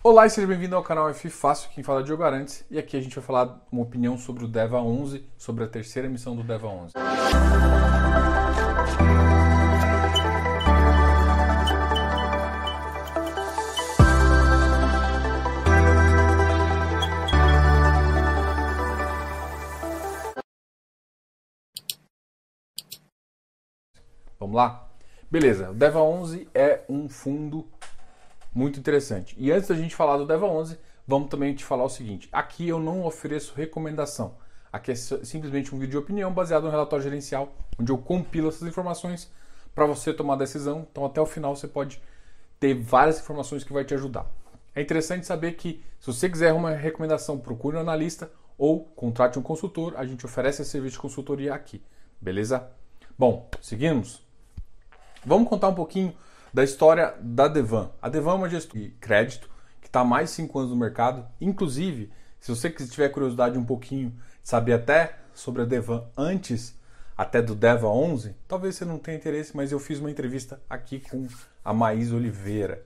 Olá e seja bem-vindo ao canal F Fácil, quem fala é Diogo Arantes, e aqui a gente vai falar uma opinião sobre o DEVA 11, sobre a terceira missão do DEVA 11. Vamos lá? Beleza, o DEVA 11 é um fundo muito interessante. E antes da gente falar do DEVA 11, vamos também te falar o seguinte: aqui eu não ofereço recomendação. Aqui é simplesmente um vídeo de opinião baseado no relatório gerencial, onde eu compilo essas informações para você tomar decisão. Então, até o final, você pode ter várias informações que vai te ajudar. É interessante saber que, se você quiser uma recomendação, procure um analista ou contrate um consultor. A gente oferece esse serviço de consultoria aqui, beleza? Bom, seguimos. Vamos contar um pouquinho da história da Devan. A Devan é uma gestora de crédito que está há mais de 5 anos no mercado. Inclusive, se você tiver curiosidade um pouquinho de saber até sobre a Devan antes até do Deva 11, talvez você não tenha interesse, mas eu fiz uma entrevista aqui com a Maís Oliveira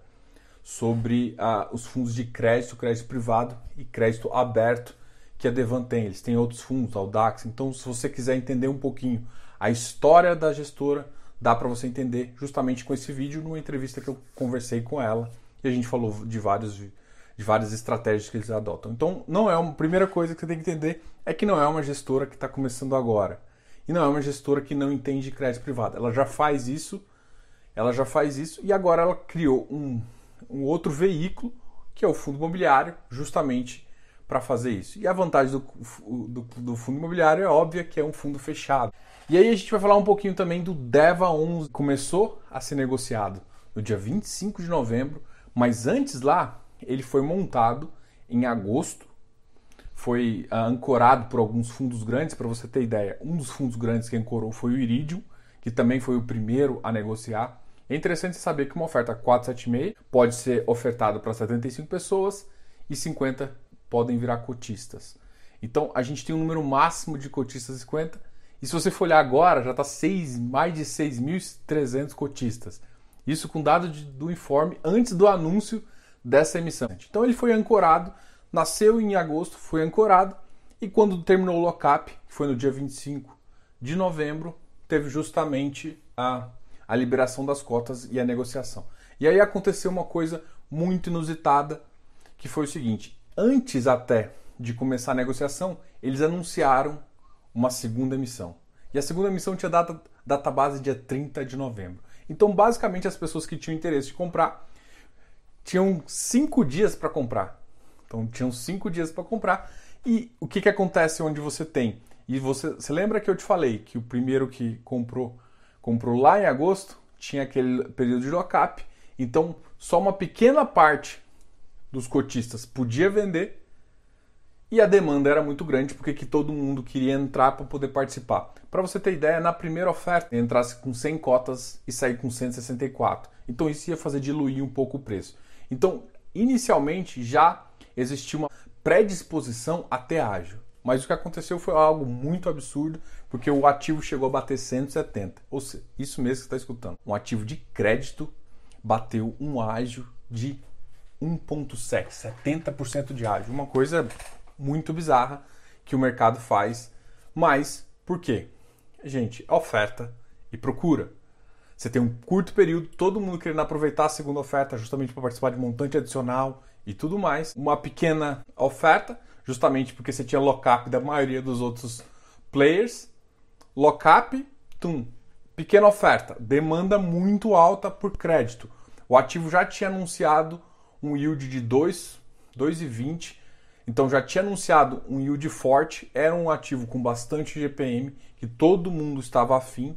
sobre uh, os fundos de crédito, crédito privado e crédito aberto que a Devan tem. Eles têm outros fundos, Audax. Então, se você quiser entender um pouquinho a história da gestora, dá para você entender justamente com esse vídeo, numa entrevista que eu conversei com ela e a gente falou de vários de várias estratégias que eles adotam. Então, não é uma primeira coisa que você tem que entender é que não é uma gestora que está começando agora e não é uma gestora que não entende crédito privado. Ela já faz isso, ela já faz isso e agora ela criou um, um outro veículo que é o fundo imobiliário, justamente para fazer isso. E a vantagem do, do, do, fundo imobiliário é óbvia que é um fundo fechado. E aí a gente vai falar um pouquinho também do DEVA 11. Começou a ser negociado no dia 25 de novembro, mas antes lá ele foi montado em agosto, foi uh, ancorado por alguns fundos grandes, para você ter ideia. Um dos fundos grandes que ancorou foi o Iridium, que também foi o primeiro a negociar. É interessante saber que uma oferta 476 pode ser ofertada para 75 pessoas e 50 podem virar cotistas. Então a gente tem um número máximo de cotistas 50 e se você for olhar agora, já está mais de 6.300 cotistas. Isso com dado de, do informe antes do anúncio dessa emissão. Então ele foi ancorado, nasceu em agosto, foi ancorado e quando terminou o lockup, que foi no dia 25 de novembro, teve justamente a, a liberação das cotas e a negociação. E aí aconteceu uma coisa muito inusitada, que foi o seguinte: antes até de começar a negociação, eles anunciaram uma segunda emissão. E a segunda emissão tinha data, data base dia 30 de novembro. Então, basicamente, as pessoas que tinham interesse de comprar tinham cinco dias para comprar. Então, tinham cinco dias para comprar. E o que, que acontece onde você tem? E você, você lembra que eu te falei que o primeiro que comprou comprou lá em agosto tinha aquele período de lockup. Então, só uma pequena parte dos cotistas podia vender e a demanda era muito grande porque que todo mundo queria entrar para poder participar. Para você ter ideia, na primeira oferta entrasse com 100 cotas e sair com 164. Então isso ia fazer diluir um pouco o preço. Então, inicialmente já existia uma predisposição até ágil. Mas o que aconteceu foi algo muito absurdo, porque o ativo chegou a bater 170. Ou seja, isso mesmo que você está escutando. Um ativo de crédito bateu um ágio de 1,7, 70% de ágio. Uma coisa muito bizarra que o mercado faz. Mas por quê? Gente, oferta e procura. Você tem um curto período, todo mundo querendo aproveitar a segunda oferta justamente para participar de montante adicional e tudo mais. Uma pequena oferta, justamente porque você tinha lockup da maioria dos outros players. Lockup, tum, pequena oferta, demanda muito alta por crédito. O ativo já tinha anunciado um yield de 2, 2,20. Então já tinha anunciado um yield forte, era um ativo com bastante GPM, que todo mundo estava afim.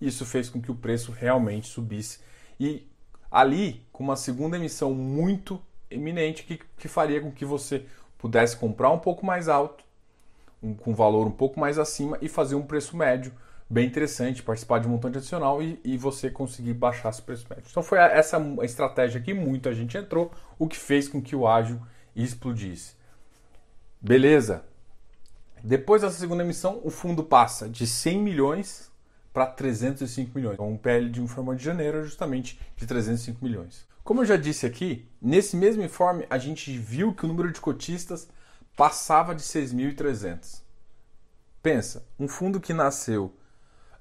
Isso fez com que o preço realmente subisse. E ali, com uma segunda emissão muito eminente, que, que faria com que você pudesse comprar um pouco mais alto, um, com valor um pouco mais acima e fazer um preço médio bem interessante, participar de um montante adicional e, e você conseguir baixar esse preço médio. Então foi essa estratégia que muita gente entrou, o que fez com que o ágil explodisse. Beleza. Depois dessa segunda emissão, o fundo passa de 100 milhões para 305 milhões. Então, um PL de um forma de janeiro é justamente de 305 milhões. Como eu já disse aqui, nesse mesmo informe a gente viu que o número de cotistas passava de 6.300. Pensa, um fundo que nasceu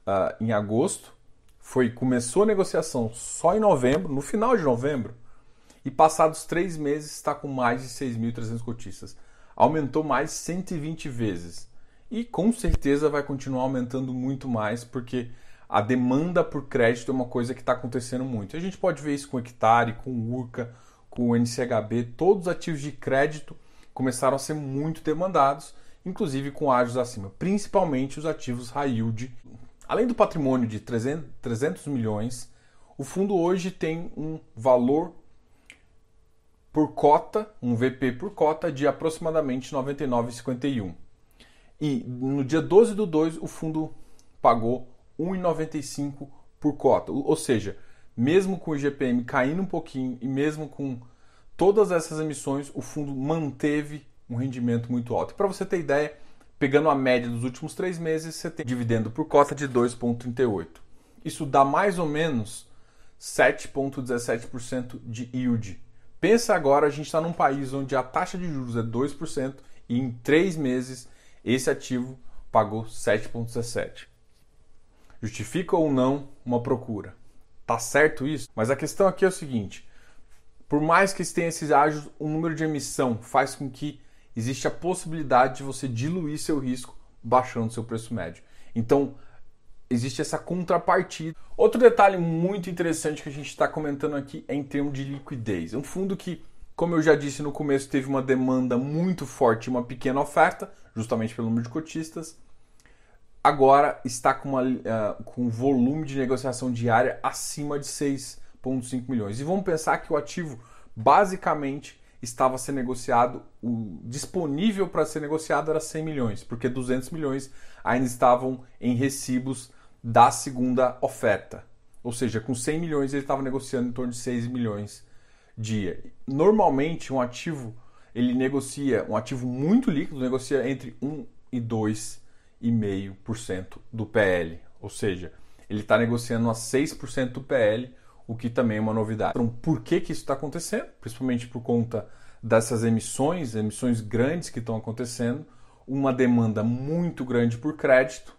uh, em agosto, foi começou a negociação só em novembro, no final de novembro, e passados três meses está com mais de 6.300 cotistas. Aumentou mais 120 vezes. E com certeza vai continuar aumentando muito mais, porque a demanda por crédito é uma coisa que está acontecendo muito. A gente pode ver isso com o Hectare, com o Urca, com o NCHB, todos os ativos de crédito começaram a ser muito demandados, inclusive com ágios acima, principalmente os ativos high yield. Além do patrimônio de 300, 300 milhões, o fundo hoje tem um valor por cota, um VP por cota de aproximadamente 99,51. E no dia 12 do 2 o fundo pagou 1,95 por cota. Ou seja, mesmo com o IGPM caindo um pouquinho e mesmo com todas essas emissões, o fundo manteve um rendimento muito alto. Para você ter ideia, pegando a média dos últimos três meses, você tem dividendo por cota de 2,38. Isso dá mais ou menos 7,17% de yield. Pensa agora, a gente está num país onde a taxa de juros é 2% e em três meses esse ativo pagou 7,17. Justifica ou não uma procura? Tá certo isso? Mas a questão aqui é o seguinte: por mais que tenha esses ágios, o número de emissão faz com que existe a possibilidade de você diluir seu risco baixando seu preço médio. Então, existe essa contrapartida. Outro detalhe muito interessante que a gente está comentando aqui é em termos de liquidez. Um fundo que, como eu já disse no começo, teve uma demanda muito forte e uma pequena oferta, justamente pelo número de cotistas agora está com, uma, uh, com um volume de negociação diária acima de 6,5 milhões. E vamos pensar que o ativo basicamente estava ser negociado, o disponível para ser negociado era 100 milhões, porque 200 milhões ainda estavam em recibos da segunda oferta. Ou seja, com 100 milhões ele estava negociando em torno de 6 milhões dia. Normalmente um ativo ele negocia, um ativo muito líquido negocia entre 1 e 2 6,5% do PL. Ou seja, ele está negociando a 6% do PL, o que também é uma novidade. Então, por que, que isso está acontecendo? Principalmente por conta dessas emissões, emissões grandes que estão acontecendo, uma demanda muito grande por crédito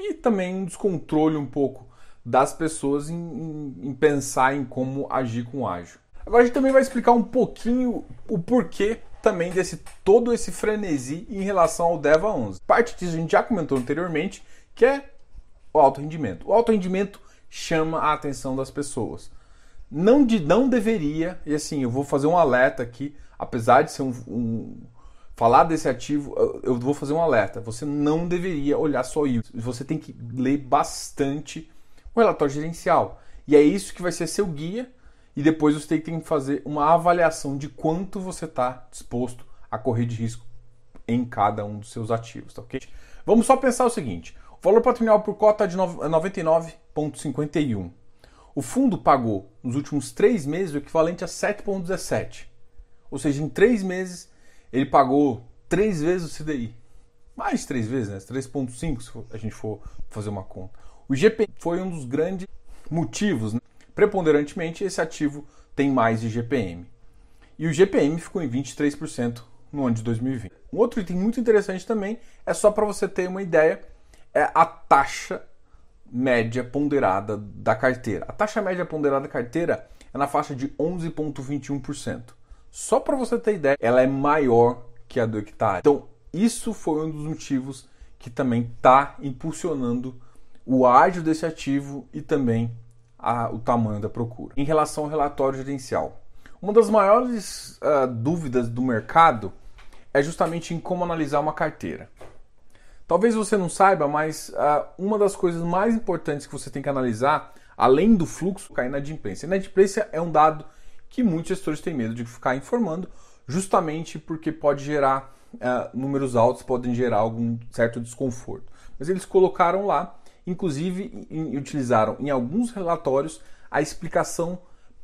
e também um descontrole um pouco das pessoas em, em, em pensar em como agir com o ágil. Agora a gente também vai explicar um pouquinho o porquê também desse todo esse frenesi em relação ao DEVA 11. Parte disso a gente já comentou anteriormente, que é o alto rendimento. O alto rendimento chama a atenção das pessoas. Não, de, não deveria, e assim, eu vou fazer um alerta aqui, apesar de ser um, um falar desse ativo, eu vou fazer um alerta. Você não deveria olhar só isso. Você tem que ler bastante o relatório gerencial. E é isso que vai ser seu guia e depois você tem que fazer uma avaliação de quanto você está disposto a correr de risco em cada um dos seus ativos, tá ok? Vamos só pensar o seguinte: o valor patrimonial por cota é de 99,51. O fundo pagou nos últimos três meses o equivalente a 7,17. Ou seja, em três meses ele pagou três vezes o CDI. Mais três vezes, né? 3,5 se a gente for fazer uma conta. O IGP foi um dos grandes motivos né? Preponderantemente, esse ativo tem mais de GPM. E o GPM ficou em 23% no ano de 2020. Um outro item muito interessante também é só para você ter uma ideia, é a taxa média ponderada da carteira. A taxa média ponderada da carteira é na faixa de 11,21%. Só para você ter ideia, ela é maior que a do hectare. Então, isso foi um dos motivos que também está impulsionando o ágio desse ativo e também a, o tamanho da procura. Em relação ao relatório gerencial, uma das maiores uh, dúvidas do mercado é justamente em como analisar uma carteira. Talvez você não saiba, mas uh, uma das coisas mais importantes que você tem que analisar, além do fluxo, é a inadimplência. A inadimplência é um dado que muitos gestores têm medo de ficar informando, justamente porque pode gerar uh, números altos, podem gerar algum certo desconforto. Mas eles colocaram lá Inclusive, em, utilizaram em alguns relatórios a explicação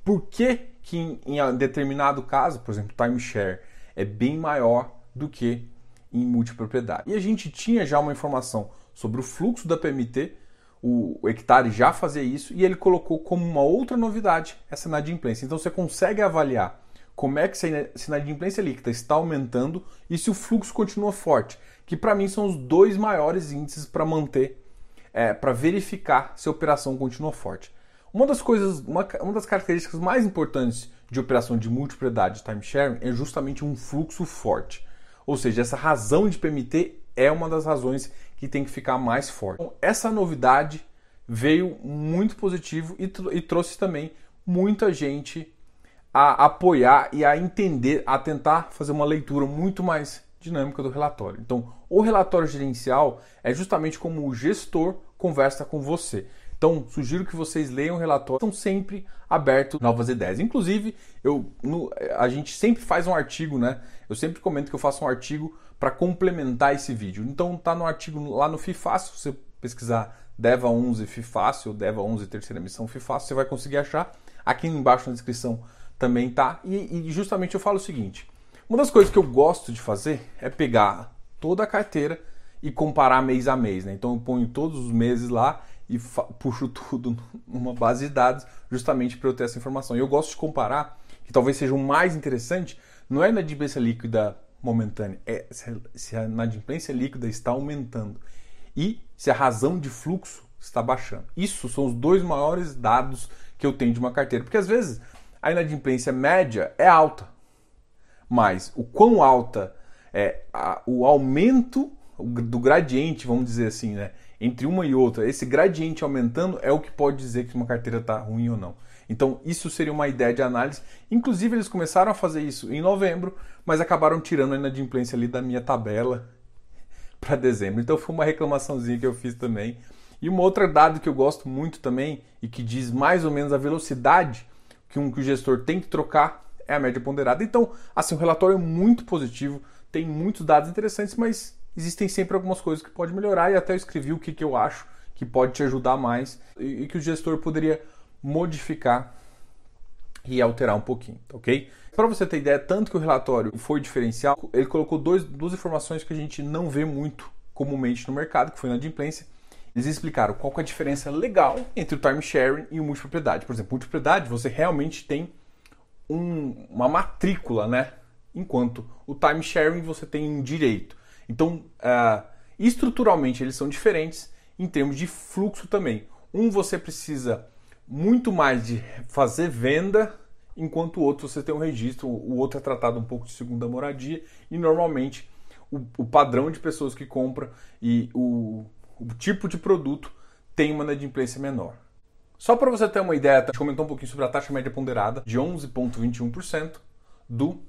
por que, que em, em determinado caso, por exemplo, timeshare, é bem maior do que em multipropriedade. E a gente tinha já uma informação sobre o fluxo da PMT, o, hectare já fazia isso e ele colocou como uma outra novidade essa inadimplência. Então você consegue avaliar como é que se a inadimplência líquida está aumentando e se o fluxo continua forte, que para mim são os dois maiores índices para manter, é, para verificar se a operação continua forte. Uma das coisas, uma, uma das características mais importantes de operação de multipropriedade time sharing é justamente um fluxo forte. Ou seja, essa razão de PMT é uma das razões que tem que ficar mais forte. Então, essa novidade veio muito positivo e, e trouxe também muita gente a apoiar e a entender, a tentar fazer uma leitura muito mais dinâmica do relatório. Então, o relatório gerencial é justamente como o gestor conversa com você. Então, sugiro que vocês leiam o relatório, estão sempre abertos novas ideias. Inclusive, eu, no, a gente sempre faz um artigo, né? Eu sempre comento que eu faço um artigo para complementar esse vídeo. Então tá no artigo lá no FIFácil, se você pesquisar Deva 11 FIFácil, Deva 11 terceira missão FIFácil, você vai conseguir achar. Aqui embaixo na descrição também tá. E, e justamente eu falo o seguinte: uma das coisas que eu gosto de fazer é pegar toda a carteira e comparar mês a mês. Né? Então eu ponho todos os meses lá e puxo tudo numa base de dados justamente para eu ter essa informação. E eu gosto de comparar, que talvez seja o mais interessante, não é na inadimplência líquida momentânea, é se a inadimplência líquida está aumentando e se a razão de fluxo está baixando. Isso são os dois maiores dados que eu tenho de uma carteira, porque às vezes a inadimplência média é alta, mas o quão alta é a, o aumento do gradiente, vamos dizer assim, né, entre uma e outra, esse gradiente aumentando é o que pode dizer que uma carteira está ruim ou não. Então, isso seria uma ideia de análise. Inclusive, eles começaram a fazer isso em novembro, mas acabaram tirando a inadimplência ali da minha tabela para dezembro. Então, foi uma reclamaçãozinha que eu fiz também. E uma outra dado que eu gosto muito também e que diz mais ou menos a velocidade que um que o gestor tem que trocar é a média ponderada. Então, assim, o relatório é muito positivo, tem muitos dados interessantes, mas existem sempre algumas coisas que pode melhorar e até eu escrevi o que, que eu acho que pode te ajudar mais e, e que o gestor poderia modificar e alterar um pouquinho, tá ok? Para você ter ideia, tanto que o relatório foi diferencial, ele colocou dois, duas informações que a gente não vê muito comumente no mercado, que foi na adimplência. Eles explicaram qual é a diferença legal entre o time sharing e o multipropriedade. Por exemplo, multipropriedade você realmente tem um, uma matrícula, né? Enquanto o time sharing você tem um direito. Então, uh, estruturalmente eles são diferentes em termos de fluxo também. Um você precisa muito mais de fazer venda, enquanto o outro você tem um registro, o outro é tratado um pouco de segunda moradia e normalmente o, o padrão de pessoas que compram e o, o tipo de produto tem uma inadimplência menor. Só para você ter uma ideia, a gente comentou um pouquinho sobre a taxa média ponderada de 11,21% do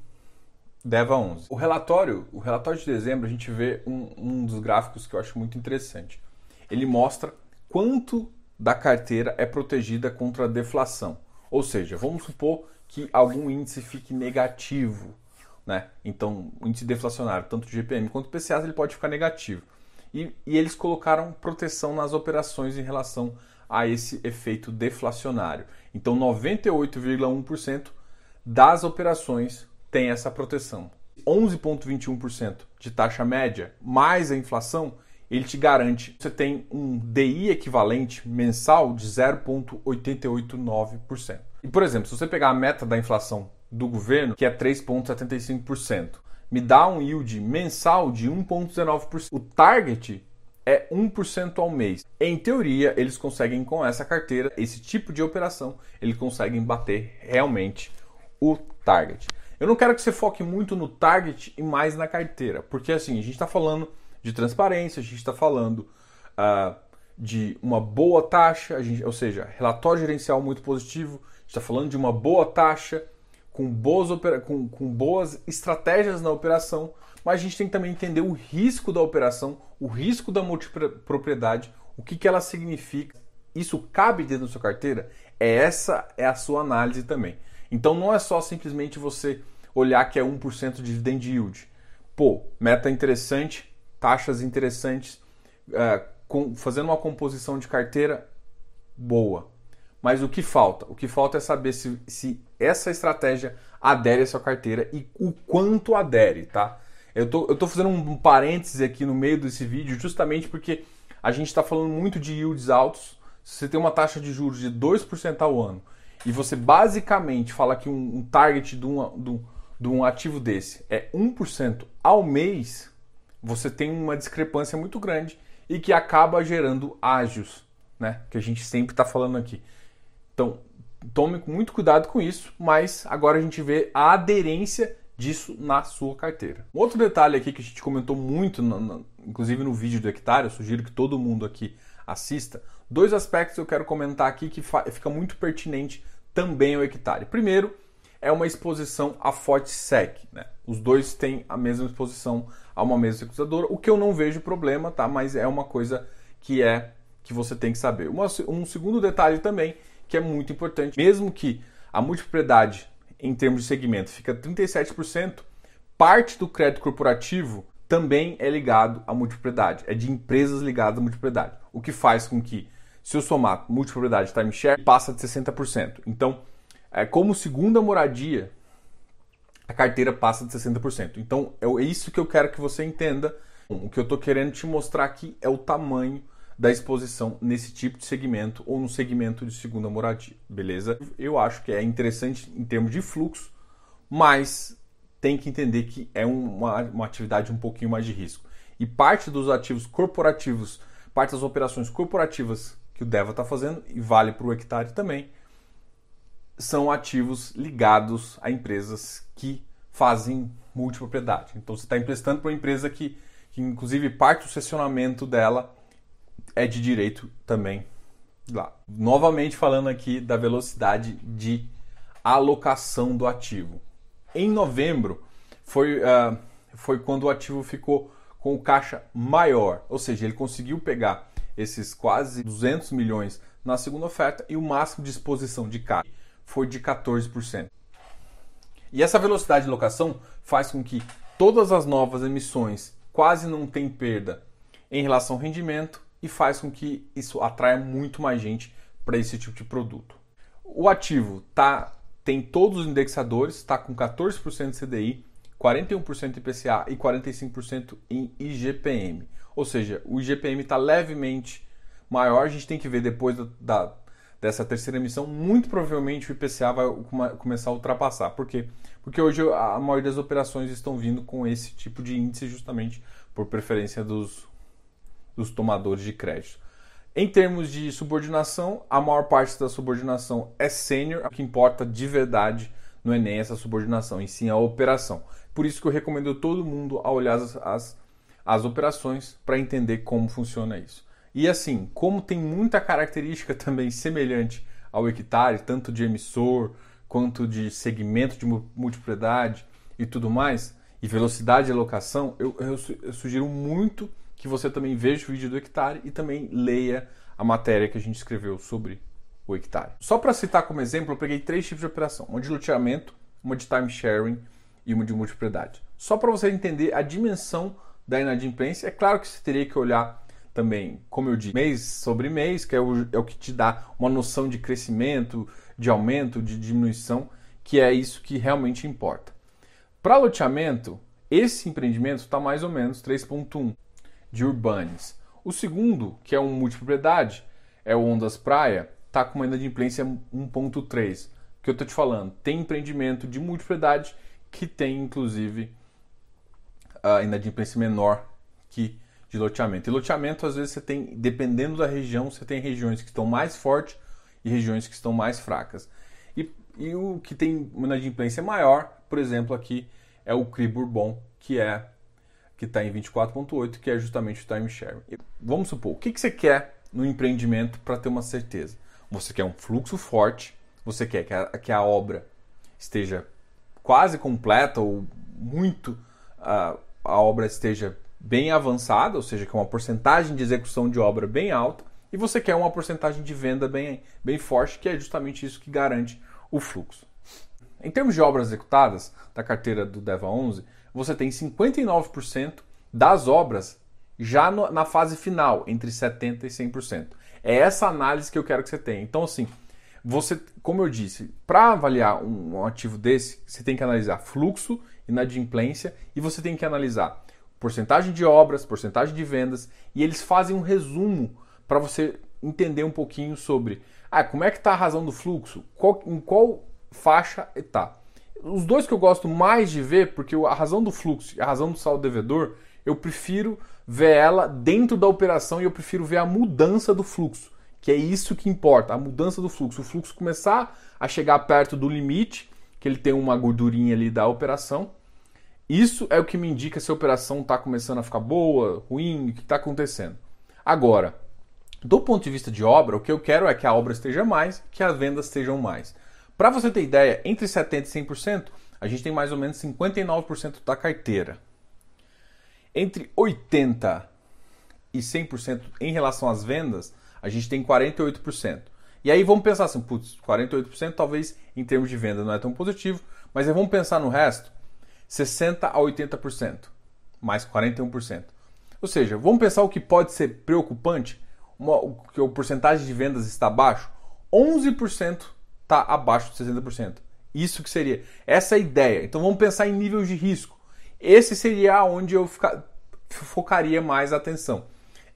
DEVA 11. O relatório, o relatório de dezembro, a gente vê um, um dos gráficos que eu acho muito interessante. Ele mostra quanto da carteira é protegida contra a deflação. Ou seja, vamos supor que algum índice fique negativo, né? Então, o índice deflacionário, tanto de GPM quanto PCA, ele pode ficar negativo. E, e eles colocaram proteção nas operações em relação a esse efeito deflacionário. Então, 98,1% das operações tem essa proteção. 11,21% de taxa média mais a inflação ele te garante, você tem um DI equivalente mensal de 0,889%. E, por exemplo, se você pegar a meta da inflação do governo, que é 3,75%, me dá um yield mensal de 1,19%. O target é 1% ao mês. Em teoria, eles conseguem com essa carteira, esse tipo de operação, eles conseguem bater realmente o target. Eu não quero que você foque muito no target e mais na carteira, porque assim, a gente está falando de transparência, a gente está falando uh, de uma boa taxa, gente, ou seja, relatório gerencial muito positivo, a gente está falando de uma boa taxa, com boas, com, com boas estratégias na operação, mas a gente tem que também entender o risco da operação, o risco da multipropriedade, o que, que ela significa. Isso cabe dentro da sua carteira? É essa é a sua análise também. Então não é só simplesmente você olhar que é 1% de dividend yield. Pô, meta interessante, taxas interessantes, é, com, fazendo uma composição de carteira boa. Mas o que falta? O que falta é saber se, se essa estratégia adere à sua carteira e o quanto adere, tá? Eu tô, tô fazendo um parêntese aqui no meio desse vídeo justamente porque a gente está falando muito de yields altos. Se você tem uma taxa de juros de 2% ao ano e você basicamente fala que um, um target de um, de, um, de um ativo desse é 1% ao mês, você tem uma discrepância muito grande e que acaba gerando ágios, né? Que a gente sempre está falando aqui. Então, tome muito cuidado com isso, mas agora a gente vê a aderência disso na sua carteira. Um outro detalhe aqui que a gente comentou muito, no, no, inclusive no vídeo do hectare, eu sugiro que todo mundo aqui assista. Dois aspectos eu quero comentar aqui que fica muito pertinente também ao hectare. Primeiro, é uma exposição a FOTSEC. Né? Os dois têm a mesma exposição a uma mesa securitizadora, o que eu não vejo problema, tá? mas é uma coisa que é que você tem que saber. Uma, um segundo detalhe também, que é muito importante, mesmo que a multipropriedade em termos de segmento fica 37%, parte do crédito corporativo também é ligado à multipropriedade, é de empresas ligadas à multipropriedade, o que faz com que, se eu somar multipropriedade timeshare, passa de 60%. Então, é, como segunda moradia, a carteira passa de 60%. Então, é isso que eu quero que você entenda. O que eu estou querendo te mostrar aqui é o tamanho da exposição nesse tipo de segmento ou no segmento de segunda moradia, beleza? Eu acho que é interessante em termos de fluxo, mas tem que entender que é uma, uma atividade um pouquinho mais de risco. E parte dos ativos corporativos, parte das operações corporativas que o Deva está fazendo, e vale para o hectare também, são ativos ligados a empresas que fazem multipropriedade. Então você está emprestando para uma empresa que, que, inclusive, parte do sessionamento dela é de direito também lá. Novamente falando aqui da velocidade de alocação do ativo. Em novembro foi, uh, foi quando o ativo ficou com o caixa maior, ou seja, ele conseguiu pegar esses quase 200 milhões na segunda oferta e o máximo de exposição de caixa foi de 14%. E essa velocidade de locação faz com que todas as novas emissões quase não tenham perda em relação ao rendimento e faz com que isso atraia muito mais gente para esse tipo de produto. O ativo tá, tem todos os indexadores, está com 14% de CDI, 41% IPCA e 45% em IGPM. Ou seja, o IGPM está levemente maior, a gente tem que ver depois da, da, dessa terceira emissão, muito provavelmente o IPCA vai começar a ultrapassar. Por quê? Porque hoje a maioria das operações estão vindo com esse tipo de índice justamente por preferência dos dos tomadores de crédito. Em termos de subordinação, a maior parte da subordinação é sênior, o que importa de verdade não é nem essa subordinação, e sim a operação. Por isso que eu recomendo todo mundo a olhar as, as, as operações para entender como funciona isso. E assim, como tem muita característica também semelhante ao hectare, tanto de emissor quanto de segmento de multipropriedade e tudo mais, e velocidade de alocação, eu, eu, eu sugiro muito que você também veja o vídeo do hectare e também leia a matéria que a gente escreveu sobre o hectare. Só para citar como exemplo, eu peguei três tipos de operação: uma de loteamento, uma de time sharing e uma de multipropriedade. Só para você entender a dimensão da inadimplência, é claro que você teria que olhar também, como eu disse, mês sobre mês, que é o, é o que te dá uma noção de crescimento, de aumento, de diminuição, que é isso que realmente importa. Para loteamento, esse empreendimento está mais ou menos 3.1 de Urbanes. O segundo, que é um multipropriedade, é o Ondas Praia, está com uma inadimplência 1.3. Que eu estou te falando, tem empreendimento de multipropriedade que tem inclusive a inadimplência menor que de loteamento. E loteamento, às vezes, você tem, dependendo da região, você tem regiões que estão mais fortes e regiões que estão mais fracas. E, e o que tem uma inadimplência maior, por exemplo, aqui é o CRI Bourbon, que é que está em 24.8, que é justamente o time sharing. Vamos supor, o que, que você quer no empreendimento para ter uma certeza? Você quer um fluxo forte, você quer que a, que a obra esteja quase completa ou muito uh, a obra esteja bem avançada, ou seja, que é uma porcentagem de execução de obra bem alta, e você quer uma porcentagem de venda bem, bem forte, que é justamente isso que garante o fluxo. Em termos de obras executadas da carteira do DEVA 11, você tem 59% das obras já no, na fase final, entre 70% e 100%. É essa análise que eu quero que você tenha. Então, assim, você, como eu disse, para avaliar um, um ativo desse, você tem que analisar fluxo, inadimplência e você tem que analisar porcentagem de obras, porcentagem de vendas, e eles fazem um resumo para você entender um pouquinho sobre ah, como é que está a razão do fluxo, qual, em qual faixa está. Os dois que eu gosto mais de ver, porque a razão do fluxo e a razão do saldo devedor, eu prefiro ver ela dentro da operação e eu prefiro ver a mudança do fluxo, que é isso que importa, a mudança do fluxo. O fluxo começar a chegar perto do limite, que ele tem uma gordurinha ali da operação, isso é o que me indica se a operação está começando a ficar boa, ruim, o que está acontecendo. Agora, do ponto de vista de obra, o que eu quero é que a obra esteja mais, que as vendas estejam mais. Para você ter ideia, entre 70% e 100%, a gente tem mais ou menos 59% da carteira. Entre 80% e 100% em relação às vendas, a gente tem 48%. E aí vamos pensar assim, putz, 48% talvez em termos de venda não é tão positivo, mas aí vamos pensar no resto. 60% a 80%, mais 41%. Ou seja, vamos pensar o que pode ser preocupante, uma, que o porcentagem de vendas está abaixo, 11% está abaixo de 60%. Isso que seria. Essa é a ideia. Então vamos pensar em níveis de risco. Esse seria onde eu ficar, focaria mais a atenção.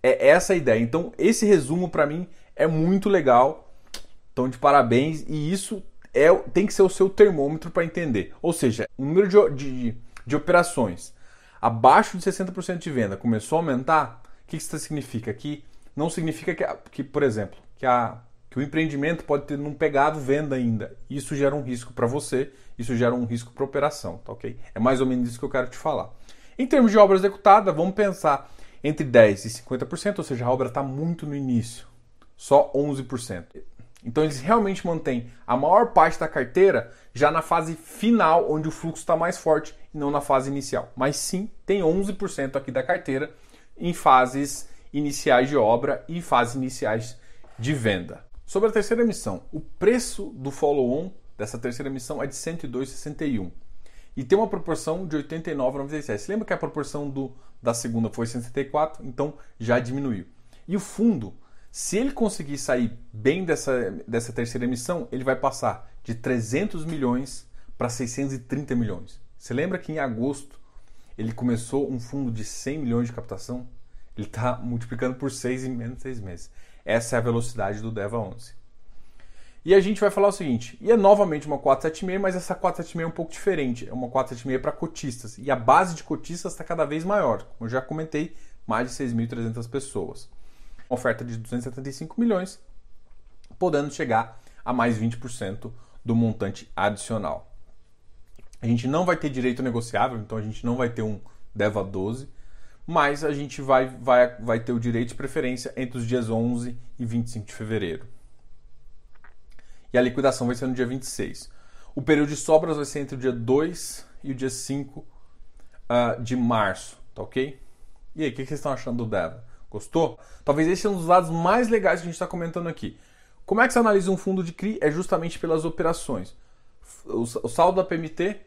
É essa a ideia. Então esse resumo para mim é muito legal. Então de parabéns e isso é, tem que ser o seu termômetro para entender. Ou seja, o número de, de, de operações abaixo de 60% de venda começou a aumentar, o que isso significa? Que não significa que, que por exemplo, que, a, que o empreendimento pode ter não pegado venda ainda. Isso gera um risco para você, isso gera um risco para a operação, tá ok? É mais ou menos isso que eu quero te falar. Em termos de obra executada, vamos pensar entre 10% e 50%, ou seja, a obra está muito no início, só 11%. Então eles realmente mantêm a maior parte da carteira já na fase final, onde o fluxo está mais forte, e não na fase inicial. Mas sim, tem 11% aqui da carteira em fases iniciais de obra e fases iniciais de venda. Sobre a terceira emissão, o preço do follow-on dessa terceira emissão é de 102,61 e tem uma proporção de 89,97. Lembra que a proporção do, da segunda foi 64? Então já diminuiu. E o fundo se ele conseguir sair bem dessa, dessa terceira emissão, ele vai passar de 300 milhões para 630 milhões. Você lembra que em agosto ele começou um fundo de 100 milhões de captação? Ele está multiplicando por 6 em menos de 6 meses. Essa é a velocidade do DEVA 11. E a gente vai falar o seguinte, e é novamente uma 476, mas essa 476 é um pouco diferente. É uma 476 para cotistas. E a base de cotistas está cada vez maior. Como eu já comentei, mais de 6.300 pessoas oferta de 275 milhões, podendo chegar a mais 20% do montante adicional. A gente não vai ter direito negociável, então a gente não vai ter um DEVA 12, mas a gente vai, vai, vai ter o direito de preferência entre os dias 11 e 25 de fevereiro. E a liquidação vai ser no dia 26. O período de sobras vai ser entre o dia 2 e o dia 5 uh, ah, de março, tá ok? E aí, o que vocês estão achando do DEVA? Gostou? Talvez esse é um dos lados mais legais que a gente está comentando aqui. Como é que você analisa um fundo de CRI? É justamente pelas operações. O saldo da PMT,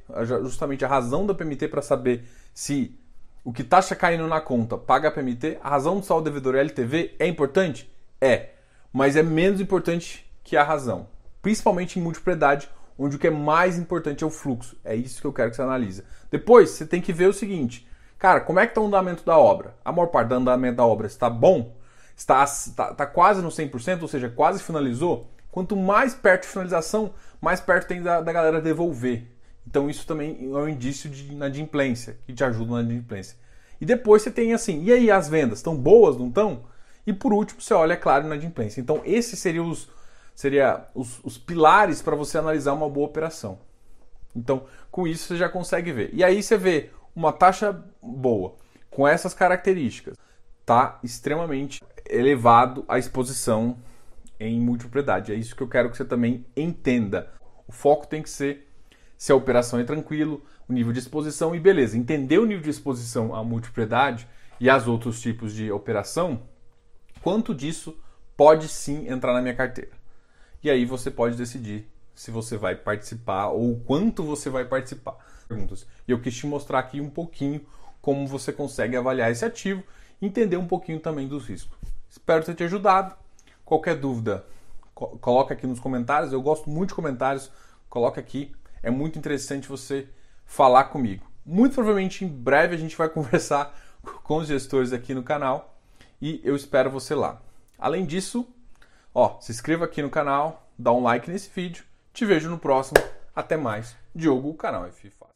justamente a razão da PMT para saber se o que taxa caindo na conta paga a PMT, a razão do saldo devedor LTV é importante? É, mas é menos importante que a razão. Principalmente em multiplicidade, onde o que é mais importante é o fluxo. É isso que eu quero que você analise. Depois, você tem que ver o seguinte: Cara, como é que está o andamento da obra? A maior parte do andamento da obra está bom? Está, está, está quase no 100%, ou seja, quase finalizou? Quanto mais perto de finalização, mais perto tem da, da galera devolver. Então isso também é um indício de inadimplência, que te ajuda na inadimplência. E depois você tem assim, e aí as vendas estão boas, não estão? E por último, você olha, é claro, na inadimplência. Então esses seriam os, seria os, os pilares para você analisar uma boa operação. Então, com isso você já consegue ver. E aí você vê uma taxa boa com essas características está extremamente elevado a exposição em multipropriedade. É isso que eu quero que você também entenda. O foco tem que ser se a operação é tranquilo, o nível de exposição e beleza. Entender o nível de exposição à multipropriedade e aos outros tipos de operação, quanto disso pode sim entrar na minha carteira. E aí você pode decidir se você vai participar ou quanto você vai participar. Perguntas. E eu quis te mostrar aqui um pouquinho como você consegue avaliar esse ativo, entender um pouquinho também dos riscos. Espero ter te ajudado. Qualquer dúvida, co coloca aqui nos comentários. Eu gosto muito de comentários. Coloca aqui. É muito interessante você falar comigo. Muito provavelmente em breve a gente vai conversar com os gestores aqui no canal e eu espero você lá. Além disso, ó, se inscreva aqui no canal, dá um like nesse vídeo te vejo no próximo. Até mais. Diogo, canal FIFA.